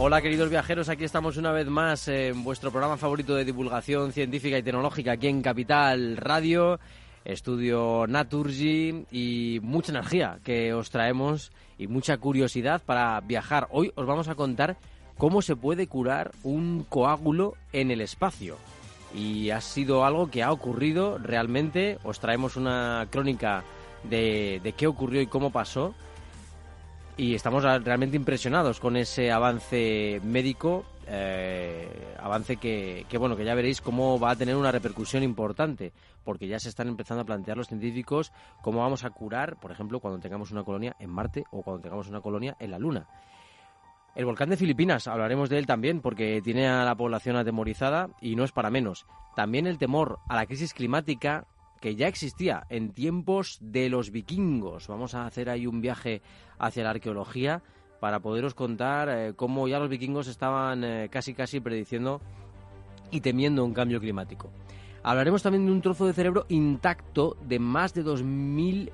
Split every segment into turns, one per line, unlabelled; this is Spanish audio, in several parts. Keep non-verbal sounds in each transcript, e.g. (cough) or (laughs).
Hola queridos viajeros, aquí estamos una vez más en vuestro programa favorito de divulgación científica y tecnológica aquí en Capital Radio, estudio Naturgy y mucha energía que os traemos y mucha curiosidad para viajar. Hoy os vamos a contar cómo se puede curar un coágulo en el espacio. Y ha sido algo que ha ocurrido realmente. Os traemos una crónica de, de qué ocurrió y cómo pasó y estamos realmente impresionados con ese avance médico, eh, avance que, que, bueno, que ya veréis cómo va a tener una repercusión importante, porque ya se están empezando a plantear los científicos cómo vamos a curar, por ejemplo, cuando tengamos una colonia en Marte o cuando tengamos una colonia en la Luna. El volcán de Filipinas, hablaremos de él también porque tiene a la población atemorizada y no es para menos. También el temor a la crisis climática que ya existía en tiempos de los vikingos. Vamos a hacer ahí un viaje hacia la arqueología para poderos contar eh, cómo ya los vikingos estaban eh, casi casi prediciendo y temiendo un cambio climático. Hablaremos también de un trozo de cerebro intacto de más de 2.000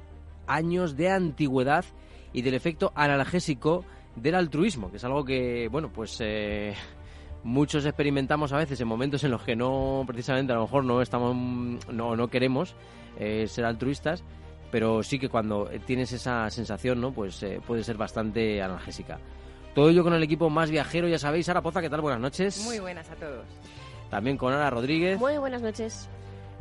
años de antigüedad y del efecto analgésico del altruismo, que es algo que, bueno, pues eh, muchos experimentamos a veces en momentos en los que no, precisamente a lo mejor no estamos, no, no queremos eh, ser altruistas, pero sí que cuando tienes esa sensación, ¿no? Pues eh, puede ser bastante analgésica. Todo ello con el equipo más viajero, ya sabéis. Sara Poza, ¿qué tal? Buenas noches.
Muy buenas a todos.
También con Ana Rodríguez.
Muy buenas noches.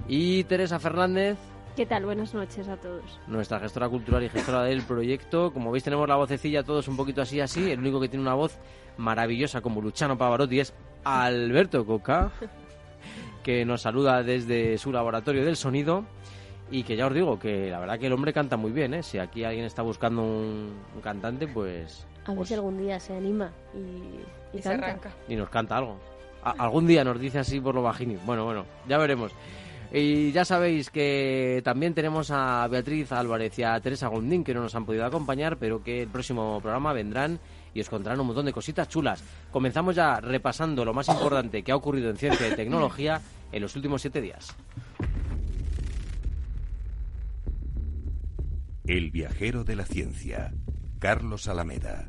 Y Teresa Fernández.
¿Qué tal? Buenas noches a todos.
Nuestra gestora cultural y gestora del proyecto. Como veis, tenemos la vocecilla todos un poquito así, así. El único que tiene una voz maravillosa como Luciano Pavarotti es Alberto Coca, (laughs) que nos saluda desde su laboratorio del sonido. Y que ya os digo que la verdad que el hombre canta muy bien, ¿eh? Si aquí alguien está buscando un, cantante, pues...
A ver
pues
si algún día se anima y,
y, se arranca.
Y nos canta algo. algún día nos dice así por lo bajini. Bueno, bueno, ya veremos. Y ya sabéis que también tenemos a Beatriz Álvarez y a Teresa Gondín que no nos han podido acompañar, pero que el próximo programa vendrán y os contarán un montón de cositas chulas. Comenzamos ya repasando lo más importante que ha ocurrido en ciencia y tecnología en los últimos siete días.
El viajero de la ciencia, Carlos Alameda.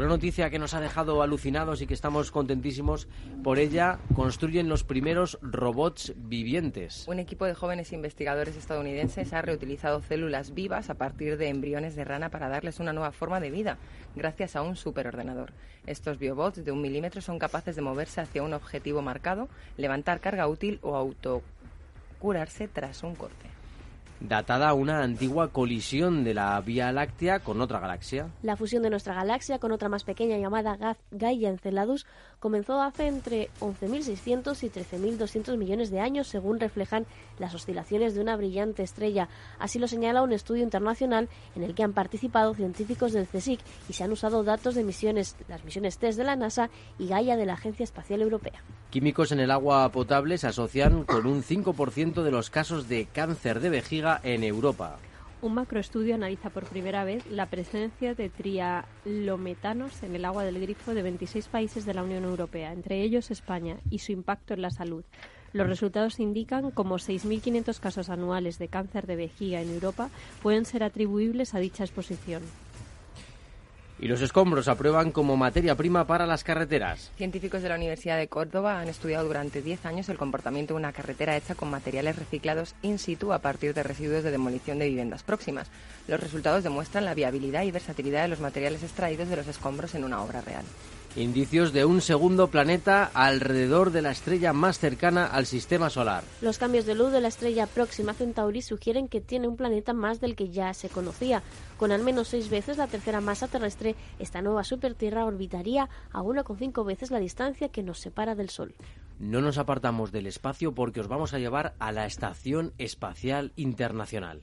Una noticia que nos ha dejado alucinados y que estamos contentísimos por ella, construyen los primeros robots vivientes.
Un equipo de jóvenes investigadores estadounidenses ha reutilizado células vivas a partir de embriones de rana para darles una nueva forma de vida, gracias a un superordenador. Estos biobots de un milímetro son capaces de moverse hacia un objetivo marcado, levantar carga útil o autocurarse tras un corte
datada una antigua colisión de la Vía Láctea con otra galaxia.
La fusión de nuestra galaxia con otra más pequeña llamada Gaia Enceladus comenzó hace entre 11.600 y 13.200 millones de años, según reflejan las oscilaciones de una brillante estrella. Así lo señala un estudio internacional en el que han participado científicos del CSIC y se han usado datos de misiones, las misiones TESS de la NASA y Gaia de la Agencia Espacial Europea.
Químicos en el agua potable se asocian con un 5% de los casos de cáncer de vejiga en Europa.
Un macroestudio analiza por primera vez la presencia de trialometanos en el agua del grifo de 26 países de la Unión Europea, entre ellos España, y su impacto en la salud. Los resultados indican como 6.500 casos anuales de cáncer de vejiga en Europa pueden ser atribuibles a dicha exposición.
Y los escombros aprueban como materia prima para las carreteras.
Científicos de la Universidad de Córdoba han estudiado durante 10 años el comportamiento de una carretera hecha con materiales reciclados in situ a partir de residuos de demolición de viviendas próximas. Los resultados demuestran la viabilidad y versatilidad de los materiales extraídos de los escombros en una obra real.
Indicios de un segundo planeta alrededor de la estrella más cercana al sistema solar.
Los cambios de luz de la estrella próxima Centauri sugieren que tiene un planeta más del que ya se conocía. Con al menos seis veces la tercera masa terrestre, esta nueva supertierra orbitaría a 1,5 veces la distancia que nos separa del Sol.
No nos apartamos del espacio porque os vamos a llevar a la Estación Espacial Internacional.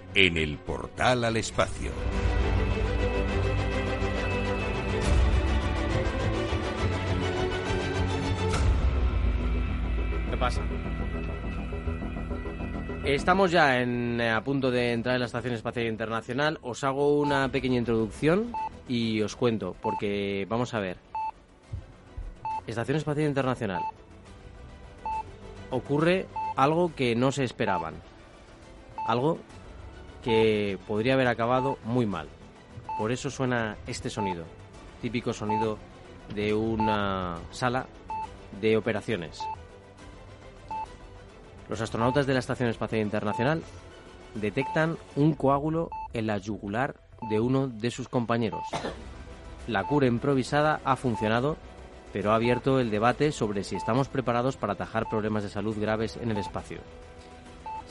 en el portal al espacio.
¿Qué pasa? Estamos ya en, eh, a punto de entrar en la Estación Espacial Internacional. Os hago una pequeña introducción y os cuento, porque vamos a ver. Estación Espacial Internacional. Ocurre algo que no se esperaban. Algo que podría haber acabado muy mal. Por eso suena este sonido, típico sonido de una sala de operaciones. Los astronautas de la Estación Espacial Internacional detectan un coágulo en la yugular de uno de sus compañeros. La cura improvisada ha funcionado, pero ha abierto el debate sobre si estamos preparados para atajar problemas de salud graves en el espacio.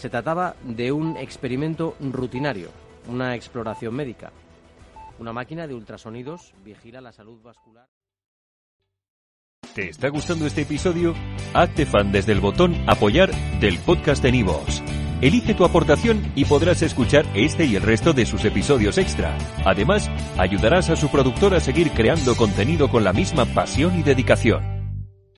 Se trataba de un experimento rutinario, una exploración médica. Una máquina de ultrasonidos vigila la salud vascular.
¿Te está gustando este episodio? Hazte fan desde el botón Apoyar del podcast de Nivos. Elige tu aportación y podrás escuchar este y el resto de sus episodios extra. Además, ayudarás a su productor a seguir creando contenido con la misma pasión y dedicación.